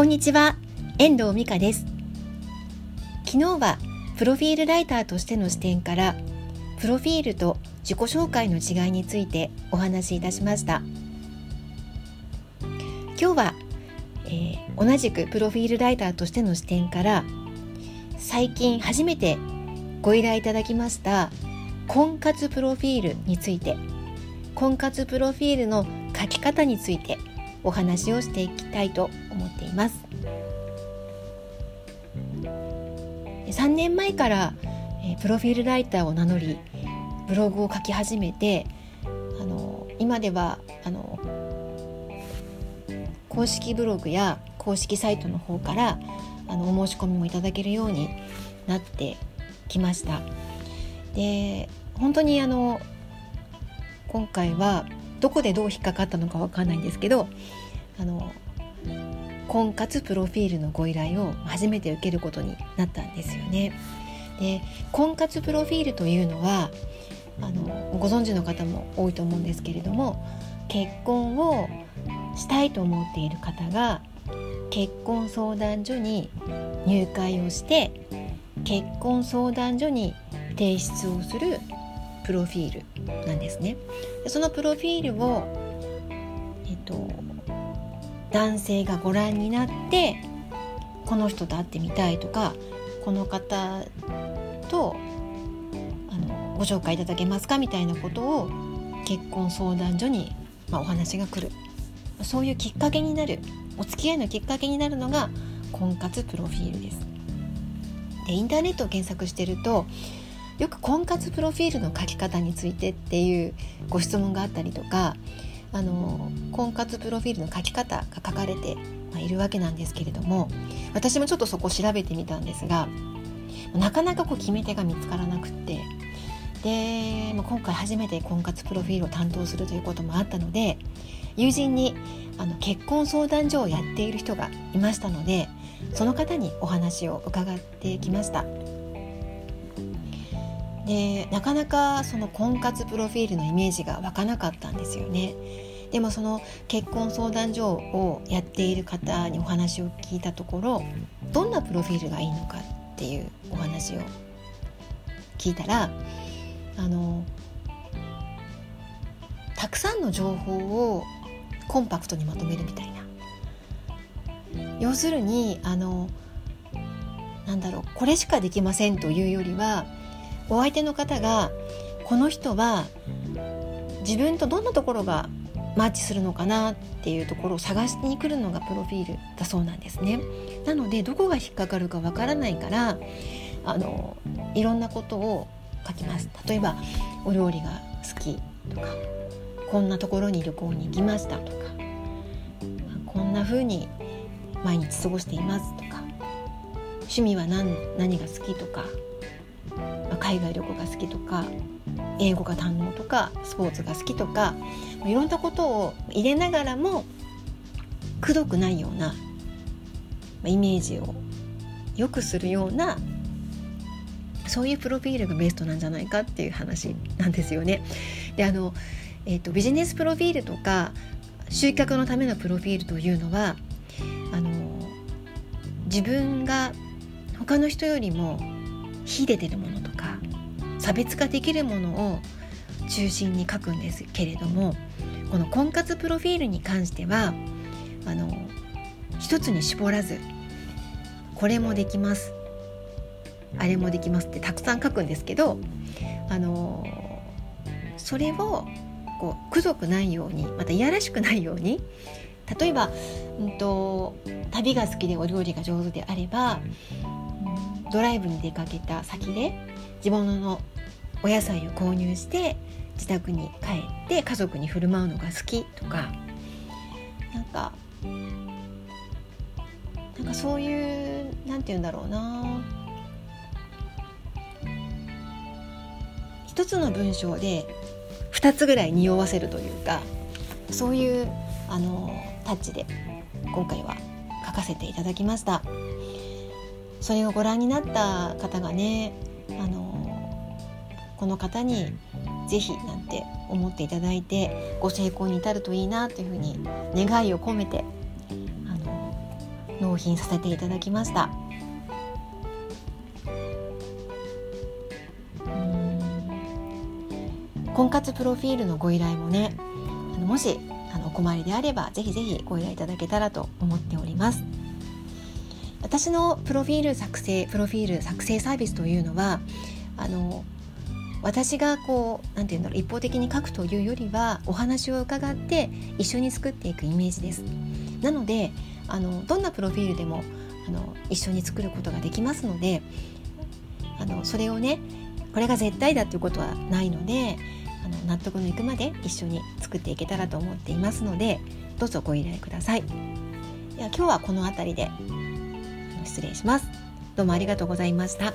こんにちは、遠藤美香です。昨日はプロフィールライターとしての視点からプロフィールと自己紹介の違いについてお話しいたしました。今日は、えー、同じくプロフィールライターとしての視点から最近初めてご依頼いただきました婚活プロフィールについて婚活プロフィールの書き方についてお話をしていきたいと思っています。3年前から、えプロフィールライターを名乗りブログを書き始めてあの今ではあの公式ブログや公式サイトの方からあのお申し込みもいただけるようになってきました。で本当にあの今回はどこでどう引っかかったのかわかんないんですけどあの婚活プロフィールのご依頼を初めて受けることになったんですよね。で婚活プロフィールというのはあのご存知の方も多いと思うんですけれども結婚をしたいと思っている方が結婚相談所に入会をして結婚相談所に提出をするプロフィールなんですね。でそのプロフィールを、えっと、男性がご覧になってこの人と会ってみたいとかこの方とあのご紹介いただけますかみたいなことを結婚相談所に、まあ、お話が来るそういうきっかけになるお付き合いのきっかけになるのが婚活プロフィールです。でインターネットを検索してるとよく婚活プロフィールの書き方についてっていうご質問があったりとかあの婚活プロフィールの書き方が書かれているわけなんですけれども私もちょっとそこ調べてみたんですがなかなかこう決め手が見つからなくってで、まあ、今回初めて婚活プロフィールを担当するということもあったので友人にあの結婚相談所をやっている人がいましたのでその方にお話を伺ってきました。でなかなかその婚活プロフィールのイメージが湧かなかったんですよね。でもその結婚相談所をやっている方にお話を聞いたところどんなプロフィールがいいのかっていうお話を聞いたらあのたくさんの情報をコンパクトにまとめるみたいな要するにあのなんだろうこれしかできませんというよりはお相手の方がこの人は自分とどんなところがマッチするのかなっていうところを探しに来るのがプロフィールだそうなんですね。なのでどこが引っかかるかわからないからあのいろんなことを書きます。例えばお料理が好きとかこんなところに旅行に行きましたとかこんな風に毎日過ごしていますとか趣味は何何が好きとか海外旅行が好きとか英語が堪能とかスポーツが好きとかいろんなことを入れながらもくどくないようなイメージを良くするようなそういうプロフィールがベストなんじゃないかっていう話なんですよね。であの、えーと、ビジネスプロフィールとか集客のためのプロフィールというのはあの自分が他の人よりも秀でてるものとか差別化できるものを中心に書くんですけれどもこの婚活プロフィールに関してはあの一つに絞らずこれもできますあれもできますってたくさん書くんですけどあのそれをこうくどくないようにまたいやらしくないように例えば、うんと、旅が好きでお料理が上手であれば、ドライブに出かけた先で地物のお野菜を購入して自宅に帰って家族に振る舞うのが好きとかなんかなんかそういうなんて言うんだろうな。一つの文章で2つぐらい匂わせるというかそういうあのタッチで今回は書かせていただきました。それをご覧になった方がねあのこの方に是非なんて思っていただいてご成功に至るといいなというふうに願いを込めてあのノ納品させていただきました。婚活プロフィールのご依頼もねあのもしあのお困りであればぜひぜひご依頼いただけたらと思っております私のプロフィール作成プロフィール作成サービスというのはあの私がこう何て言うんだろう一方的に書くというよりはお話を伺って一緒に作っていくイメージです。なのであのどんなプロフィールでもあの一緒に作ることができますのであのそれをねこれが絶対だということはないのであの納得のいくまで一緒に作っていけたらと思っていますのでどうぞご依頼ください。では今日はこの辺りで。失礼します。どうもありがとうございました。